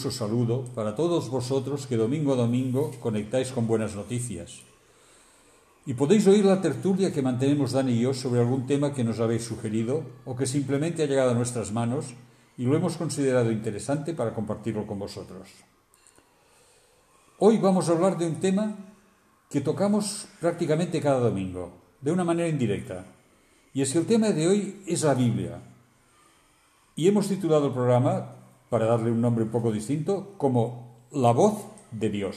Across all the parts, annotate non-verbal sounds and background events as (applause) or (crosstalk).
Afectuoso saludo para todos vosotros que domingo a domingo conectáis con buenas noticias. Y podéis oír la tertulia que mantenemos Dani y yo sobre algún tema que nos habéis sugerido o que simplemente ha llegado a nuestras manos y lo hemos considerado interesante para compartirlo con vosotros. Hoy vamos a hablar de un tema que tocamos prácticamente cada domingo, de una manera indirecta. Y es que el tema de hoy es la Biblia. Y hemos titulado el programa, para darle un nombre un poco distinto, como La voz de Dios.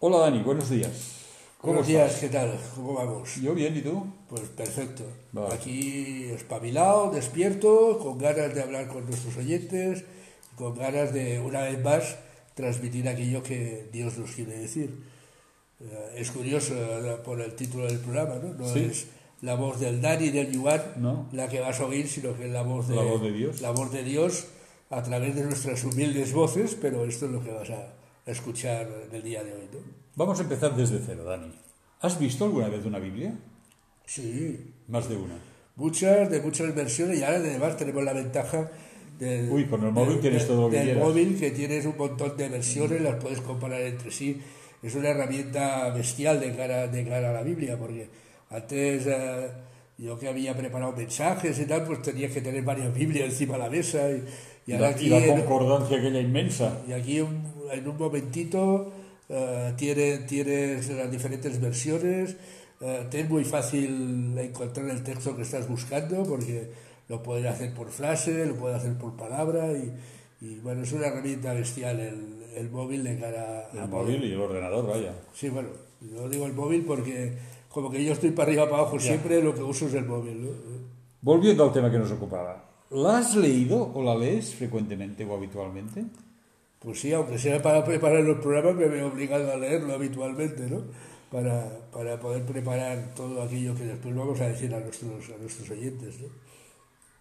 Hola Dani, buenos días. ¿Cómo Buenos días, ¿qué tal? ¿Cómo vamos? Yo bien, ¿y tú? Pues perfecto. Aquí espabilado, despierto, con ganas de hablar con nuestros oyentes, con ganas de, una vez más, transmitir aquello que Dios nos quiere decir. Eh, es curioso por el título del programa, ¿no? No es la voz del Dani del Yuan la que vas a oír, sino que es la voz de, la voz de Dios. La voz de Dios a través de nuestras humildes voces, pero esto es lo que vas a escuchar en el día de hoy, ¿no? Vamos a empezar desde cero, Dani. ¿Has visto alguna vez una Biblia? Sí. Más de una. Muchas, de muchas versiones, y ahora además tenemos la ventaja del, Uy, con el móvil tienes todo del móvil, que tienes un montón de versiones, las puedes comparar entre sí es una herramienta bestial de cara, de cara a la Biblia, porque antes eh, yo que había preparado mensajes y tal, pues tenías que tener varias Biblias encima de la mesa. Y, y, aquí, la concordancia aquella inmensa. Y aquí en un momentito uh, tienes, tienes las diferentes versiones, uh, te es muy fácil encontrar el texto que estás buscando, porque lo puedes hacer por frase, lo puedes hacer por palabra, y, y bueno, es una herramienta bestial el, el móvil de cara El móvil y el ordenador, vaya. Sí, bueno, yo digo el móvil porque como que yo estoy para arriba, para abajo, siempre lo que uso es el móvil. Volviendo al tema que nos ocupaba, ¿la has leído o la lees frecuentemente o habitualmente? Pues sí, aunque sea para preparar los programas, me veo obligado a leerlo habitualmente, ¿no? Para, para poder preparar todo aquello que después vamos a decir a nuestros, a nuestros oyentes, ¿no?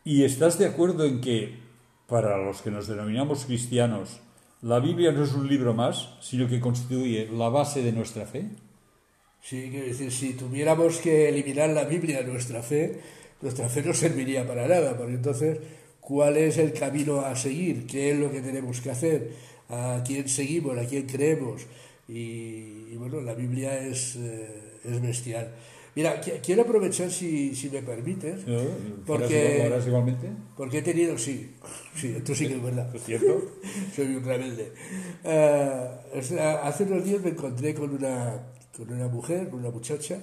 ¿Y estás de acuerdo en que, para los que nos denominamos cristianos, la Biblia no es un libro más, sino que constituye la base de nuestra fe. Sí, quiero decir, si tuviéramos que eliminar la Biblia de nuestra fe, nuestra fe no serviría para nada, porque entonces, ¿cuál es el camino a seguir? ¿Qué es lo que tenemos que hacer? ¿A quién seguimos? ¿A quién creemos? Y, bueno, la Biblia es, eh, es bestial. Mira, quiero aprovechar, si, si me permites, porque, igualmente? porque he tenido, sí, sí, esto sí que es verdad. ¿Es cierto? (laughs) Soy un rebelde. Eh, hace unos días me encontré con una, con una mujer, con una muchacha,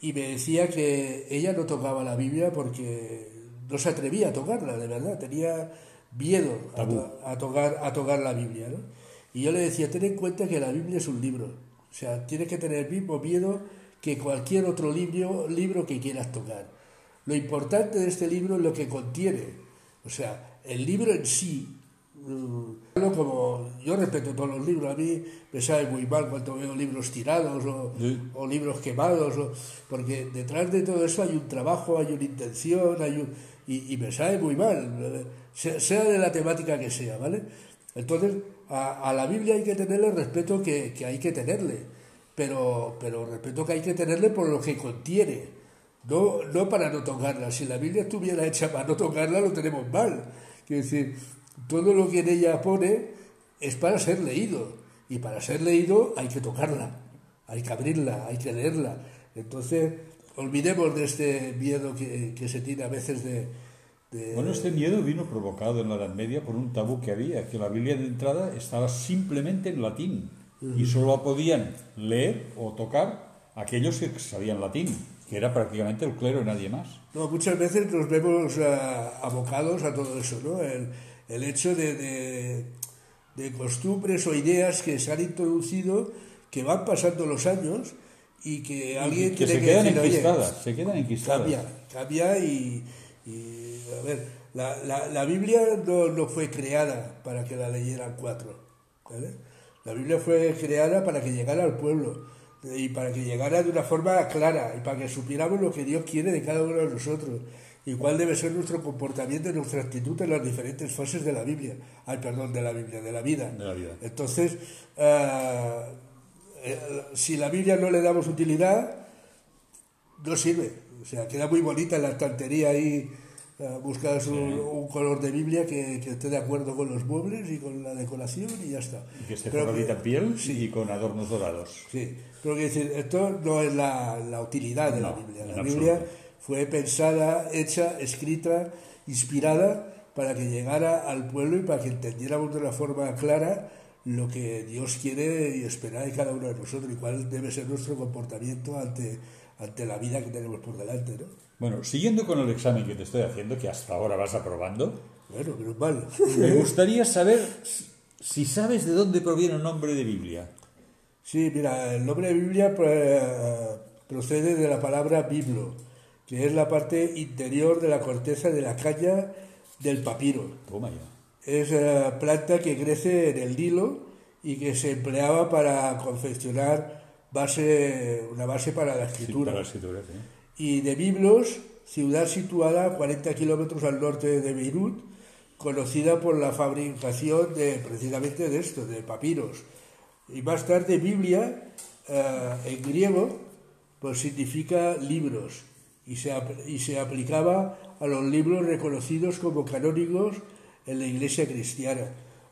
y me decía que ella no tocaba la Biblia porque no se atrevía a tocarla, de verdad, tenía miedo a, tocar, a tocar la Biblia. ¿no? Y yo le decía, ten en cuenta que la Biblia es un libro, o sea, tienes que tener el mismo miedo que cualquier otro libro, libro que quieras tocar. Lo importante de este libro es lo que contiene. O sea, el libro en sí, como yo respeto todos los libros, a mí me sabe muy mal cuando veo libros tirados o, libros quemados, porque detrás de todo eso hay un trabajo, hay una intención, hay y, me sabe muy mal, sea, de la temática que sea, ¿vale? Entonces, a, la Biblia hay que tenerle el respeto que, que hay que tenerle pero, pero respeto que hay que tenerle por lo que contiene, no, no para no tocarla. Si la Biblia estuviera hecha para no tocarla, lo tenemos mal. Es decir, todo lo que en ella pone es para ser leído, y para ser leído hay que tocarla, hay que abrirla, hay que leerla. Entonces, olvidemos de este miedo que, que se tiene a veces de, de... Bueno, este miedo vino provocado en la Edad Media por un tabú que había, que la Biblia de entrada estaba simplemente en latín y solo podían leer o tocar aquellos que sabían latín, que era prácticamente el clero y nadie más. No, muchas veces nos vemos eh, abocados a todo eso, ¿no? El, el hecho de, de, costumbres o ideas que se han introducido, que van pasando los años y que alguien que se quedan enquistadas, se quedan enquistadas. Cambia, cambia y, y a ver, la, la, la Biblia no, no, fue creada para que la leyeran cuatro, ¿vale? La Biblia fue creada para que llegara al pueblo y para que llegara de una forma clara y para que supiéramos lo que Dios quiere de cada uno de nosotros y cuál debe ser nuestro comportamiento y nuestra actitud en las diferentes fases de la Biblia. Ay, perdón, de la Biblia, de la vida. Entonces, eh, si la Biblia no le damos utilidad, no sirve. O sea, queda muy bonita en la estantería ahí buscas un, un color de Biblia que, que esté de acuerdo con los muebles y con la decoración y ya está. Y que esté forradita en piel sí. y con adornos dorados. Sí, pero quiero decir, esto no es la, la utilidad de la Biblia. La Biblia absoluto. Fue pensada, hecha, escrita, inspirada para que llegara al pueblo y para que entendiéramos de una forma clara lo que Dios quiere y espera de cada uno de nosotros y cuál debe ser nuestro comportamiento ante, ante la vida que tenemos por delante. ¿no? Bueno, siguiendo con el examen que te estoy haciendo, que hasta ahora vas aprobando, Bueno, menos mal. me gustaría saber si sabes de dónde proviene el nombre de Biblia. Sí, mira, el nombre de Biblia eh, procede de la palabra biblo, que es la parte interior de la corteza de la caña del papiro. Toma ya. Es eh, planta que crece en el Nilo y que se empleaba para confeccionar base, una base para la Sí, escritura. para la escritura, sí. Y de Biblos, ciudad situada a 40 kilómetros al norte de Beirut, conocida por la fabricación de precisamente de esto, de papiros. Y más tarde Biblia, eh, en griego, pues significa libros y se, y se aplicaba a los libros reconocidos como canónicos en la iglesia cristiana.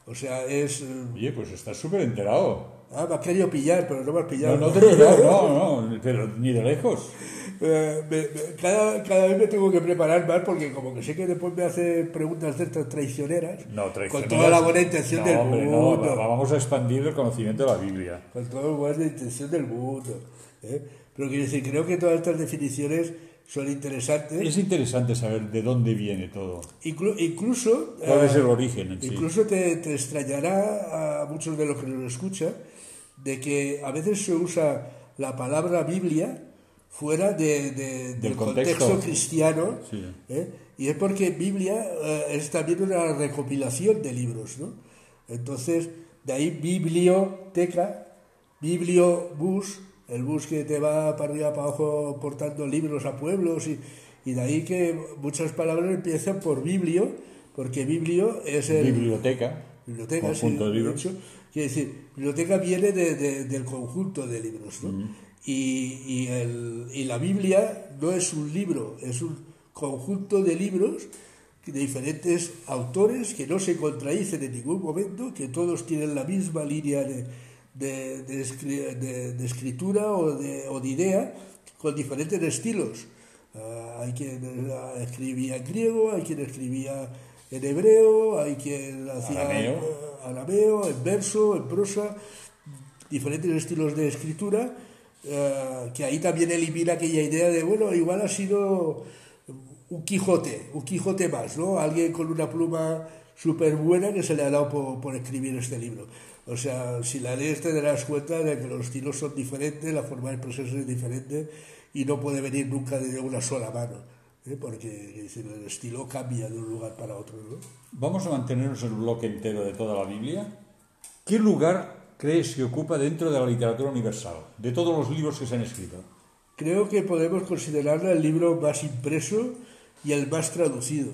O sea, es... eh, Oye, pues estás súper enterado. Ah, me has querido pillar, pero no me has pillado. No, no te he pillado, no, no, pero ni de lejos. (laughs) Eh, me- me- cada, cada vez me tengo que preparar más porque como que sé que después me hace preguntas de estas traicioneras. No, Con traicioneras. toda la buena intención No, del hombre, no, mundo. va- vamos a expandir el conocimiento de la Biblia. Con toda la buena intención del mundo. ¿eh? Pero quiero decir, creo que todas estas definiciones son interesantes. Es interesante saber de dónde viene todo. Inclu- incluso... ¿Cuál eh, es el origen en sí? Incluso te, te extrañará a muchos de los que nos escuchan de que a veces se usa la palabra Biblia fuera de- de- del contexto. contexto, cristiano, Sí. ¿eh? y es porque Biblia eh, es también una recopilación de libros, ¿no? Entonces, de ahí biblioteca, bibliobús, el bus que te va para arriba, para abajo portando libros a pueblos, y, y de ahí que muchas palabras empiezan por biblio, porque biblio es el... Biblioteca. Biblioteca, Conjunto sí, de libros. hecho. Quiere decir, biblioteca viene de- de- del conjunto de libros, ¿no? y, y el- y la Biblia no es un libro, es un conjunto de libros de diferentes autores que no se contradicen en ningún momento, que todos tienen la misma línea de, de- de escri- de- de escritura o de, o de idea, con diferentes estilos. Ah, hay quien escribía en griego, hay quien escribía en hebreo, hay quien hacía Arameo. arameo, en verso, en prosa, diferentes estilos de escritura, eh, que ahí también elimina aquella idea de, bueno, igual ha sido un Quijote, un Quijote más, ¿no? Alguien con una pluma súper buena que se le ha dado por, por escribir este libro. O sea, si la lees te darás cuenta de que los estilos son diferentes, la forma de expresarse es diferente y no puede venir nunca de una sola mano, ¿eh? porque decir, el estilo cambia de un lugar para otro, ¿no? Vamos a mantenernos el bloque entero de toda la Biblia. ¿Qué lugar crees que ocupa dentro de la literatura universal, de todos los libros que se han escrito? Creo que podemos considerarla el libro más impreso y el más traducido.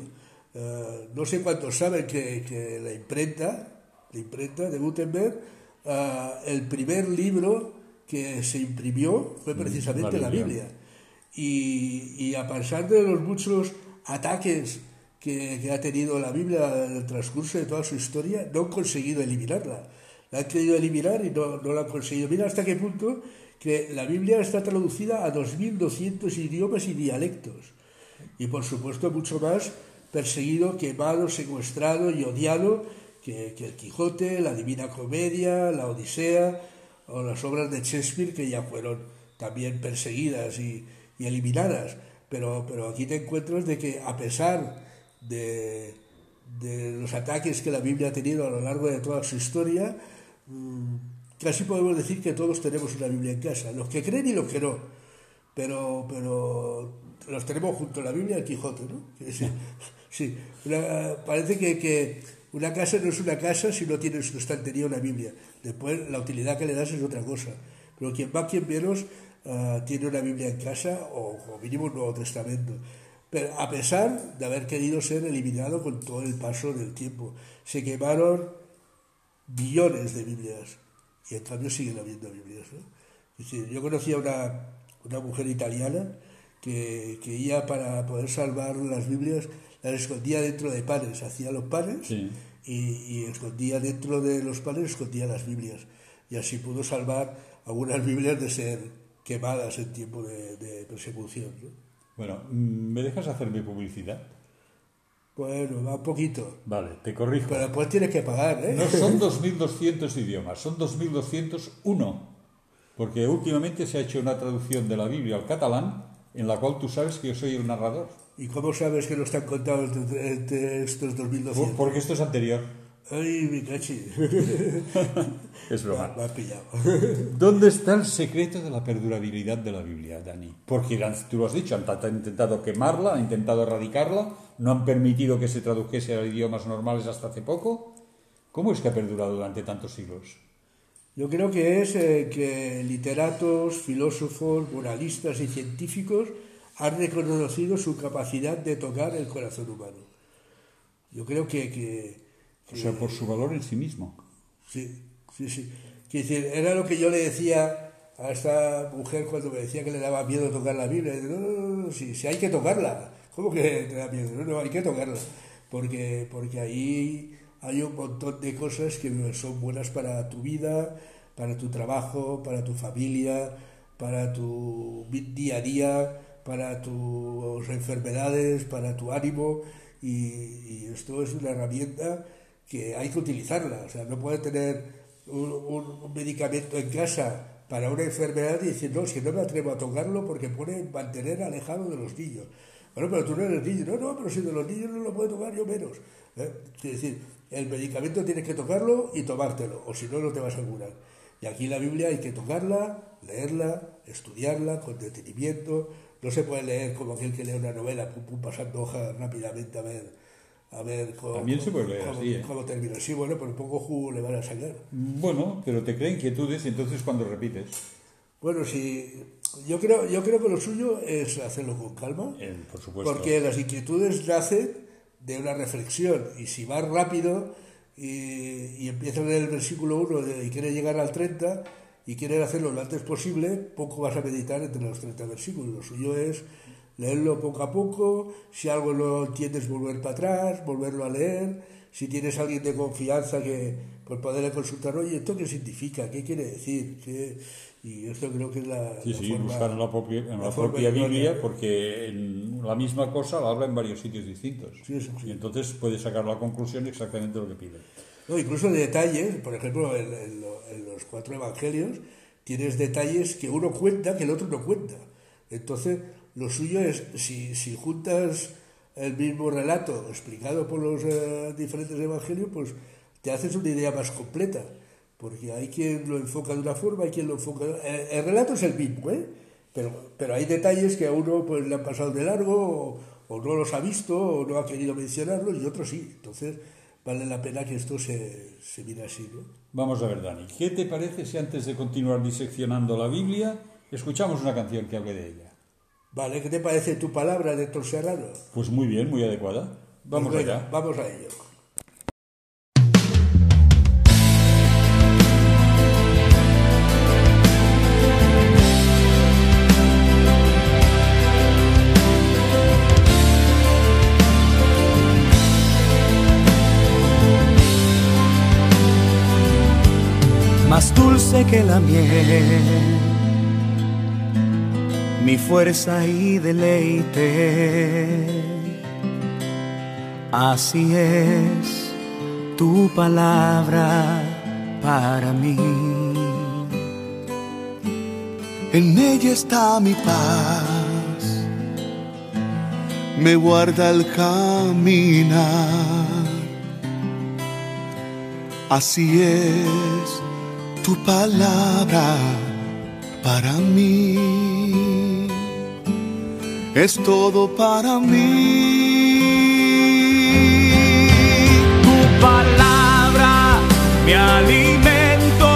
Eh, no sé cuántos saben que, que la imprenta, la imprenta de Gutenberg, eh, el primer libro que se imprimió fue precisamente la. Biblia. Y, y a pesar de los muchos ataques que, que ha tenido la Biblia en el transcurso de toda su historia, no han conseguido eliminarla. La han querido eliminar y no, no la han conseguido. Mira hasta qué punto que la Biblia está traducida a 2.200 idiomas y dialectos. Y por supuesto mucho más perseguido, quemado, secuestrado y odiado que, que el Quijote, la Divina Comedia, la Odisea o las obras de Shakespeare que ya fueron también perseguidas y, y eliminadas. Pero, pero aquí te encuentras de que a pesar de, de los ataques que la Biblia ha tenido a lo largo de toda su historia, mm, casi podemos decir que todos tenemos una Biblia en casa, los que creen y los que no. Pero, pero los tenemos junto a la Biblia y el Quijote, ¿no? Sí, sí. Parece que, que una casa no es una casa si no tiene en su estantería una Biblia. Después la utilidad que le das es otra cosa. Pero quien va, quien menos, ah, tiene una Biblia en casa o como mínimo un Nuevo Testamento. Pero a pesar de haber querido ser eliminado con todo el paso del tiempo, se quemaron billones de Biblias y en cambio siguen habiendo Biblias. ¿no? Yo conocía una, una mujer italiana que, que ella para poder salvar las Biblias las escondía dentro de panes, hacía los panes y, y, escondía dentro de los panes, escondía las Biblias. Y así pudo salvar algunas Biblias de ser quemadas en tiempo de, persecución. Bueno, ¿me dejas hacer mi publicidad? Bueno, va un poquito. Vale, te corrijo. Pero después tienes que pagar, ¿eh? No son (laughs) 2.200 idiomas, son 2.201. Porque últimamente se ha hecho una traducción de la Biblia al catalán en la cual tú sabes que yo soy el narrador. ¿Y cómo sabes que no están contados entre estos 2.200? Porque esto es anterior. Ay, mi cachi. (laughs) es broma. Me, ha pillado. ¿Dónde está el secreto de la perdurabilidad de la Biblia, Dani? Porque tú lo has dicho, han intentado quemarla, han intentado erradicarla, no han permitido que se tradujese a idiomas normales hasta hace poco. ¿Cómo es que ha perdurado durante tantos siglos? Yo creo que es eh, que literatos, filósofos, moralistas y científicos han reconocido su capacidad de tocar el corazón humano. Yo creo que, que o sea, por su valor en sí mismo. Sí, sí, sí. decir, era lo que yo le decía a esta mujer cuando me decía que le daba miedo tocar la Biblia. No, no, no, sí, hay que tocarla. ¿Cómo que te da miedo? No, no, hay que tocarla. Porque, porque ahí hay un montón de cosas que son buenas para tu vida, para tu trabajo, para tu familia, para tu día a día, para tus enfermedades, para tu ánimo. Y, y esto es una herramienta que hay que utilizarla. O sea, no puede tener un, medicamento en casa para una enfermedad y decir, no, si no me atrevo a tocarlo porque pone mantener alejado de los niños. Bueno, pero tú no eres niño. No, no, pero si de los niños no lo puedo tocar, yo menos. ¿eh? Es decir, el medicamento tienes que tocarlo y tomártelo, o si no, no te vas a curar. Y aquí la Biblia hay que tocarla, leerla, estudiarla con detenimiento. No se puede leer como aquel que lee una novela, pum, pum, pasando hojas rápidamente a ver a ver cómo, También se puede leer así, ¿eh? termina. Sí, bueno, pero poco jugo le van a sacar. Bueno, pero te crea inquietudes y entonces cuando repites. Bueno, sí, yo creo, yo creo que lo suyo es hacerlo con calma. por supuesto. Porque las inquietudes nacen de una reflexión y si vas rápido y, y empiezas en el versículo 1 y quieres llegar al 30 y quieres hacerlo lo antes posible, poco vas a meditar entre los 30 versículos. Lo suyo es leerlo poco a poco, si algo no entiendes volver para atrás, volverlo a leer, si tienes alguien de confianza que pues poderle consultar, oye, ¿esto qué significa? ¿Qué quiere decir? Y esto creo que es la... Sí, sí, buscar en la propia, en la propia Biblia, porque en la misma cosa la habla en varios sitios distintos. Sí, sí, y entonces puedes sacar la conclusión exactamente lo que pide. No, incluso de detalles, por ejemplo, en, en los cuatro evangelios, tienes detalles que uno cuenta que el otro no cuenta. Entonces, lo suyo es, si, si juntas el mismo relato explicado por los eh, diferentes evangelios, pues te haces una idea más completa, porque hay quien lo enfoca de una forma, hay quien lo enfoca... El, el relato es el mismo, ¿eh? Pero, pero hay detalles que a uno pues, le han pasado de largo, o, no los ha visto, o no ha querido mencionarlos, y otros sí. Entonces, vale la pena que esto se, se mire así, ¿no? Vamos a ver, Dani, ¿qué te parece si antes de continuar diseccionando la Biblia, escuchamos una canción que hable de ella? Vale, ¿qué te parece tu palabra de Serrano? Pues muy bien, muy adecuada. Vamos pues allá. Vamos a ello. Dulce que la miel mi fuerza y deleite. Así es tu palabra para mí. En ella está mi paz, me guarda el caminar. Así es tu palabra para mí es todo para mí. Tu palabra, mi alimento,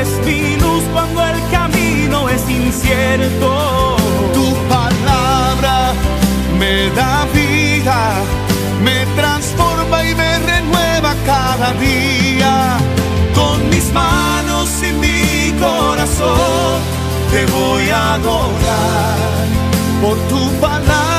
es mi luz cuando el camino es incierto. Tu palabra me da vida, me transforma y me renueva cada día. Con mis manos corazón te voy a adorar por tu palabra.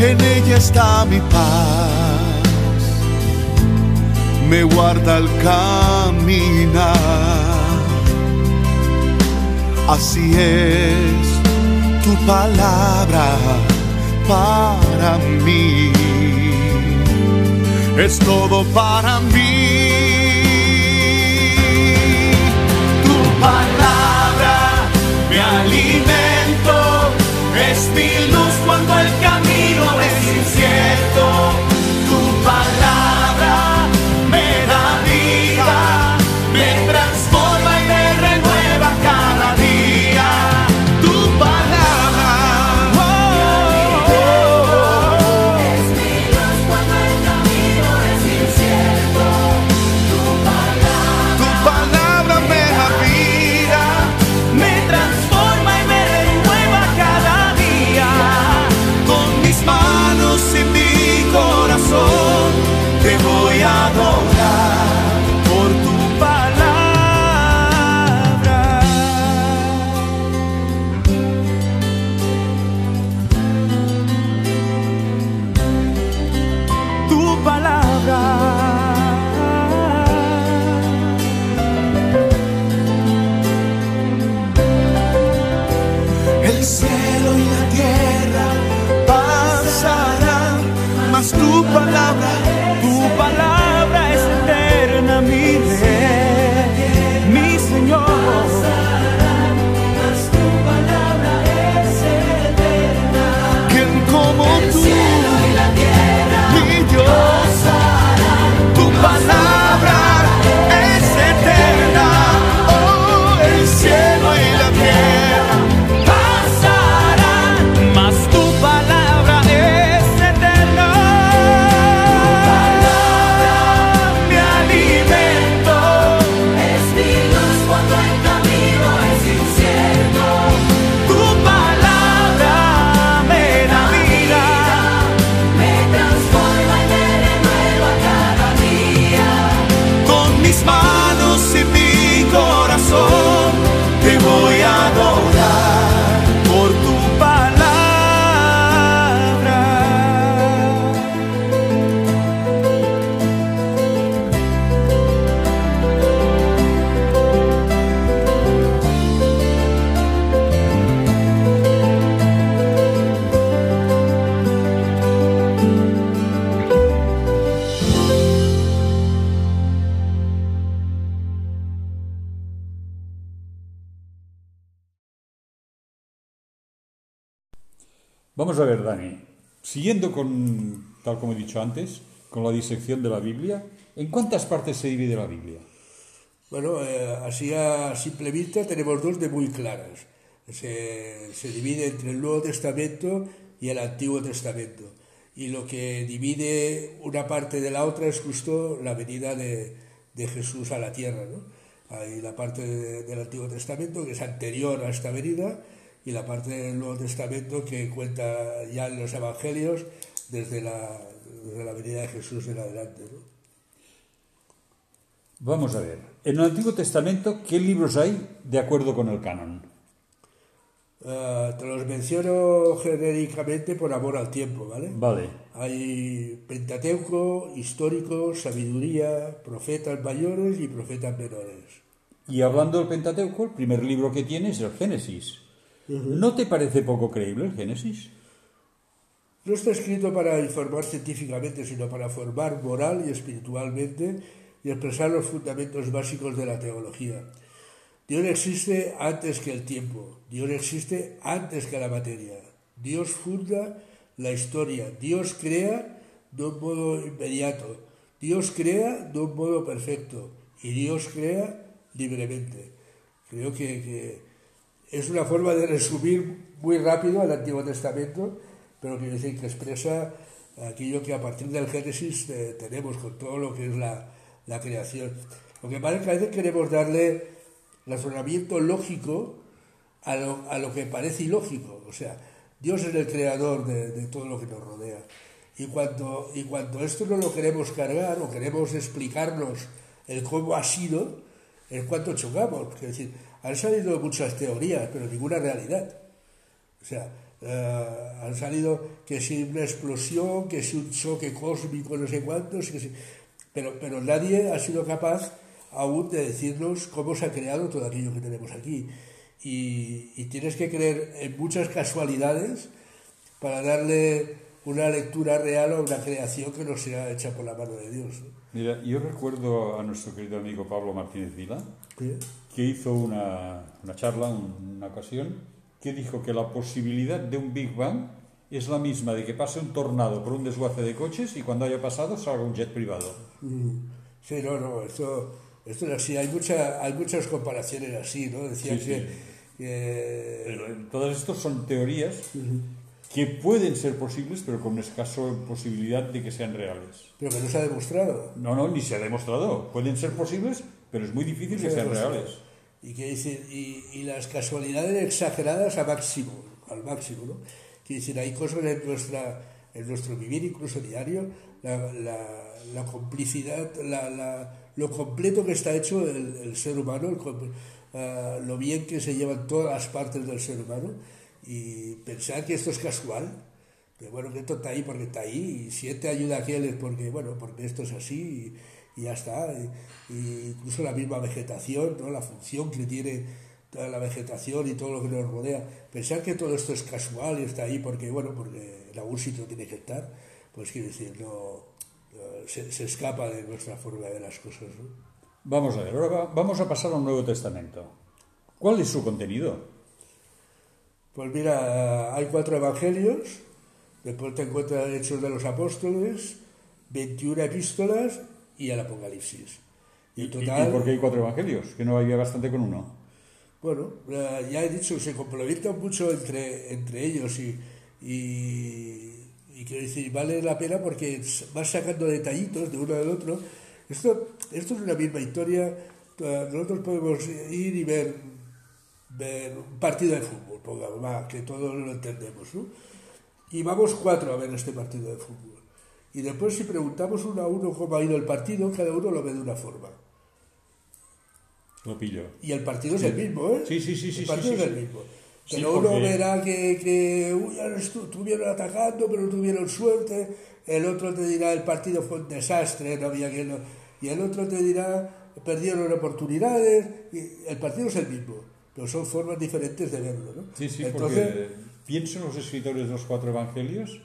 En ella está mi paz me guarda el caminar. Así es tu palabra para mí, es todo para mí. Tu palabra me alimento, es mi luz cuando el Vamos a ver, Dani. Siguiendo con, tal como he dicho antes, con la disección de la Biblia, ¿en cuántas partes se divide la Biblia? Bueno, eh, así a simple vista tenemos dos de muy claras. Se, se divide entre el Nuevo Testamento y el Antiguo Testamento. Y lo que divide una parte de la otra es justo la venida de, de Jesús a la tierra. ¿no? Hay la parte de- del Antiguo Testamento que es anterior a esta venida y la parte del Nuevo Testamento que cuenta ya en los Evangelios desde la, desde la venida de Jesús en adelante. ¿no? Vamos a ver. En el Antiguo Testamento, ¿qué libros hay de acuerdo con el canon? Ah, te los menciono genéricamente por amor al tiempo, ¿vale? Vale. Hay Pentateuco, histórico, sabiduría, profetas mayores y profetas menores. Y hablando del Pentateuco, el primer libro que tiene es el Génesis. ¿No te parece poco creíble el Génesis? No está escrito para informar científicamente, sino para formar moral y espiritualmente y expresar los fundamentos básicos de la teología. Dios existe antes que el tiempo, Dios existe antes que la materia. Dios funda la historia, Dios crea de un modo inmediato, Dios crea de un modo perfecto y Dios crea libremente. Creo que, que es una forma de resumir muy rápido el Antiguo Testamento, pero quiero decir que expresa aquello que a partir del Génesis eh, tenemos con todo lo que es la, la creación. Lo que pasa es que a veces queremos darle razonamiento lógico a lo, a lo que parece ilógico. O sea, Dios es el creador de, de todo lo que nos rodea. Y cuando, y cuando esto no lo queremos cargar o queremos explicarnos el cómo ha sido, es cuando chocamos. Es decir, han salido muchas teorías, pero ninguna realidad. O sea, Eh, han salido que si una explosión, que si un choque cósmico, no sé cuántos, si- pero, pero nadie ha sido capaz aún de decirnos cómo se ha creado todo aquello que tenemos aquí. Y, y tienes que creer en muchas casualidades para darle una lectura real a una creación que no sea hecha por la mano de Dios. ¿no? Mira, yo recuerdo a nuestro querido amigo Pablo Martínez Vila, Sí. que hizo una, una charla, un- una ocasión, que dijo que la posibilidad de un Big Bang es la misma de que pase un tornado por un desguace de coches y cuando haya pasado salga un jet privado. Mm. Sí, no, no, esto, esto es así. Hay, mucha, hay muchas comparaciones así, ¿no? Decían Sí, que, sí. que- Pero, Todas estas son teorías que pueden ser posibles, pero con escaso posibilidad de que sean reales. pero que no se ha demostrado. No, no, ni se ha demostrado. Pueden ser posibles, pero es muy difícil que Se ha sean demostrado. reales. Y, que decir, y, y las casualidades exageradas a máximo, al máximo, ¿no? Que decir, hay cosas en, nuestra, en nuestro vivir, incluso diario, la, la, la complicidad, la, la- lo completo que está hecho el, el ser humano, el ah, lo bien que se llevan todas las partes del ser humano, y pensar que esto es casual, que bueno, que esto está ahí porque está ahí, y si él te ayuda a aquel porque, bueno, porque esto es así, y, y ya está. Y, incluso la misma vegetación, ¿no? la función que tiene toda la vegetación y todo lo que nos rodea. Pensar que todo esto es casual y está ahí porque, bueno, porque en algún sitio tiene que estar, pues quiere decir, no, se, se escapa de nuestra forma de ver las cosas. Vamos a ver, ahora va- vamos a pasar al Nuevo Testamento. ¿Cuál es su contenido? Pues mira, hay cuatro evangelios, después te encuentras Hechos de los Apóstoles, 21 epístolas y el Apocalipsis. Y ¿Y, en y- total, y por qué hay cuatro evangelios? Que no había bastante con uno. bueno, eh, ya he dicho, se complementan mucho entre, entre ellos y, y, y quiero decir, vale la pena porque vas sacando detallitos de uno del otro. Esto, esto es una misma historia. eh, Nosotros podemos ir y ver, ver un partido de fútbol, pongamos, va, que todos lo entendemos, ¿no? Y vamos cuatro a ver este partido de fútbol. Y después si preguntamos uno a uno cómo ha ido el partido, cada uno lo ve de una forma. Lo pillo. Y el partido es el mismo, ¿eh? Sí, sí, sí, sí, El partido sí, es el mismo. Pero uno porque- verá que, que uy, estuvieron atacando, pero no tuvieron suerte. El otro te dirá el partido fue un desastre, no había que no. Y el otro te dirá perdieron oportunidades. Y el partido es el mismo, pero son formas diferentes de verlo, ¿no? Sí, sí, Entonces, porque pienso en los escritores de los cuatro evangelios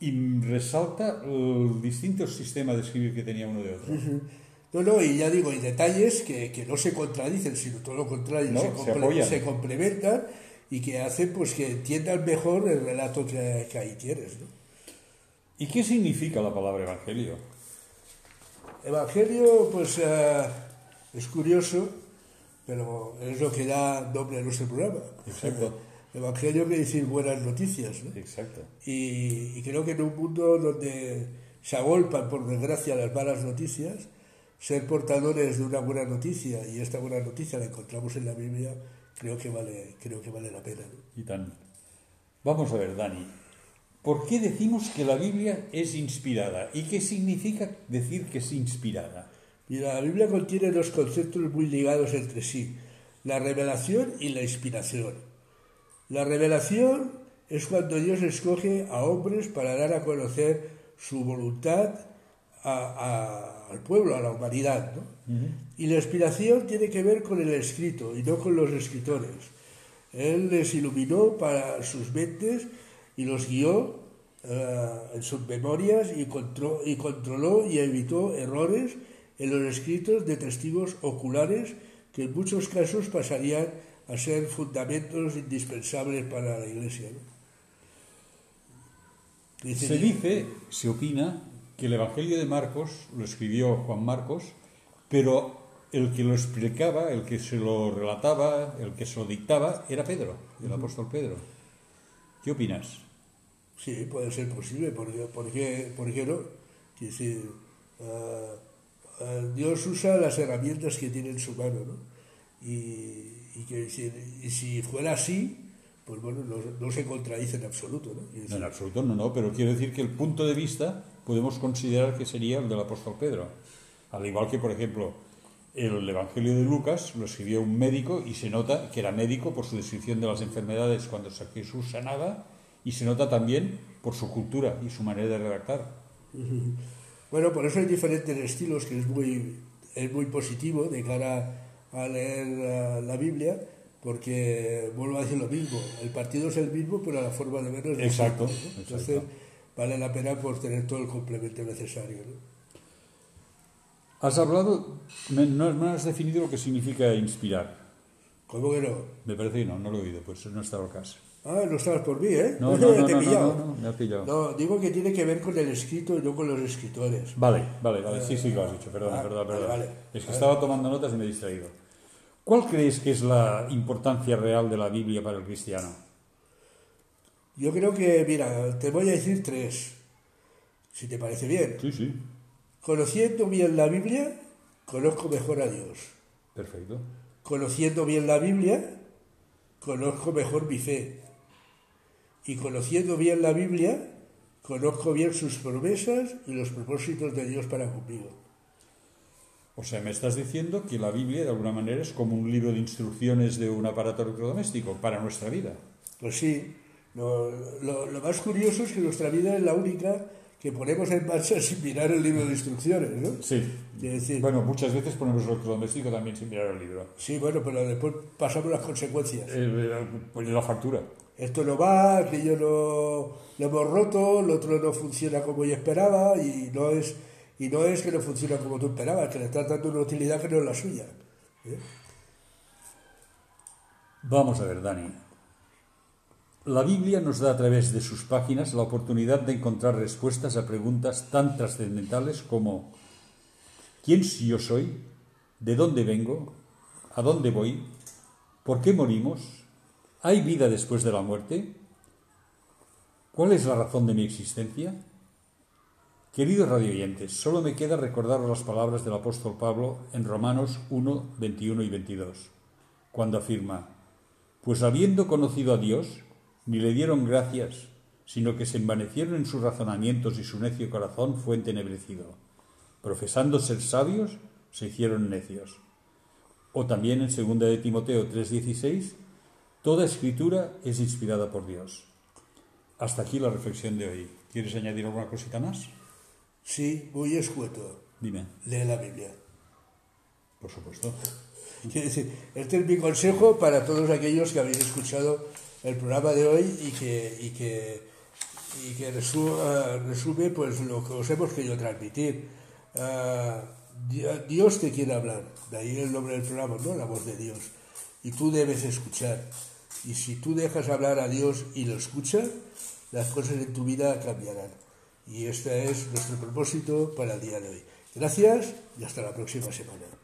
y resalta el distinto sistema de escribir que tenía uno de otro. No, no, y ya digo, y detalles que, que no se contradicen, sino todo lo contrario, No, se, se comple- apoyan. se complementan y que hacen pues que entiendan mejor el relato que, que ahí tienes. ¿no? ¿Y qué significa la palabra evangelio? Evangelio, pues eh, es curioso, pero es lo que da a nuestro programa. Exacto. Evangelio quiere decir buenas noticias. ¿no? Exacto. Y, y creo que en un mundo donde se agolpan, por desgracia, las malas noticias, ser portadores de una buena noticia, y esta buena noticia la encontramos en la Biblia, creo que vale, creo que vale la pena. ¿no? Y tan. Vamos a ver, Dani. ¿Por qué decimos que la Biblia es inspirada? ¿Y qué significa decir que es inspirada? Mira, la Biblia contiene dos conceptos muy ligados entre sí, la revelación y la inspiración. La revelación es cuando Dios escoge a hombres para dar a conocer su voluntad a- a- al pueblo, a la humanidad. ¿no? Y la inspiración tiene que ver con el escrito y no con los escritores. Él les iluminó para sus mentes y los guió eh, en sus memorias y, contro- y controló y evitó errores en los escritos de testigos oculares que en muchos casos pasarían a ser fundamentos indispensables para la Iglesia. ¿no? Dice- Se dice, se opina, que el Evangelio de Marcos lo escribió Juan Marcos, pero el que lo explicaba, el que se lo relataba, el que se lo dictaba, era Pedro, el apóstol Pedro. ¿Qué opinas? Sí, puede ser posible, porque, ¿por qué, por qué no? Quiere decir, ah, Dios usa las herramientas que tiene en su mano, ¿no? Y, y si fuera así, pues bueno, no, no se contradice en absoluto, ¿no? En absoluto no, no, pero quiero decir que el punto de vista podemos considerar que sería el del apóstol Pedro. Al igual que, por ejemplo, El Evangelio de Lucas lo escribió un médico y se nota que era médico por su descripción de las enfermedades cuando Jesús sanaba y se nota también por su cultura y su manera de redactar. (laughs) Bueno, por eso hay diferentes estilos que es muy, es muy positivo de cara a leer la, la Biblia, porque vuelvo a decir lo mismo, el partido es el mismo, pero la forma de verlo es Exacto, distinta, ¿no? exacto. Entonces vale la pena por tener todo el complemento necesario. ¿no? Has hablado, me- no no has definido lo que significa inspirar. ¿Cómo que no? Me parece que no, no lo he oído, pues no estaba el caso. Ah, no estabas por mí, ¿eh? No, (laughs) no, no, Te no, pillado. no, no, me has pillado. No, digo que tiene que ver con el escrito y no con los escritores. Vale, vale, vale, sí, sí, lo has dicho, perdón, Ah, perdón, perdón. vale. Es que estaba tomando notas y me he distraído. ¿Cuál crees que es la importancia real de la Biblia para el cristiano? Yo creo que, mira, te voy a decir tres, si te parece bien. Sí, sí, Conociendo bien la Biblia, conozco mejor a Dios. perfecto. Conociendo bien la Biblia, conozco mejor mi fe. Y conociendo bien la Biblia, conozco bien sus promesas y los propósitos de Dios para conmigo. O sea, me estás diciendo que la Biblia de alguna manera es como un libro de instrucciones de un aparato electrodoméstico para nuestra vida. Pues sí, lo, lo- lo más curioso es que nuestra vida es la única que ponemos en marcha sin mirar el libro de instrucciones, ¿no? Sí. Decir, Bueno, muchas veces ponemos el electrodoméstico también sin mirar el libro. sí, bueno, pero después pasamos las consecuencias. Eh, pues la factura. Esto no va, aquello no lo hemos roto, lo otro no funciona como yo esperaba y no es y no es que no funciona como tú esperabas, que le estás dando una utilidad que no es la suya. ¿eh? Vamos a ver, Dani. La Biblia nos da a través de sus páginas la oportunidad de encontrar respuestas a preguntas tan trascendentales como ¿quién yo soy? ¿De dónde vengo? ¿A dónde voy? ¿Por qué morimos? ¿Hay vida después de la muerte? ¿Cuál es la razón de mi existencia? Queridos radioyentes, solo me queda recordaros las palabras del apóstol Pablo en Romanos 1, 21 y 22, cuando afirma, pues habiendo conocido a Dios, ni le dieron gracias, sino que se envanecieron en sus razonamientos y su necio corazón fue entenebrecido. Profesando ser sabios, se hicieron necios. O también en 2 de Timoteo 3:16, toda escritura es inspirada por Dios. Hasta aquí la reflexión de hoy. ¿Quieres añadir alguna cosita más? Sí, muy escueto. Dime, Lee la Biblia. por supuesto. Quiero decir, este es mi consejo para todos aquellos que habéis escuchado el programa de hoy y que, y que, y que resu- resume pues, lo que os hemos querido transmitir. Ah, Di- Dios te quiere hablar, de ahí el nombre del programa, ¿no? La voz de Dios. Y tú debes escuchar. Y si tú dejas hablar a Dios y lo escuchas, las cosas en tu vida cambiarán. Y este es nuestro propósito para el día de hoy. Gracias y hasta la próxima semana.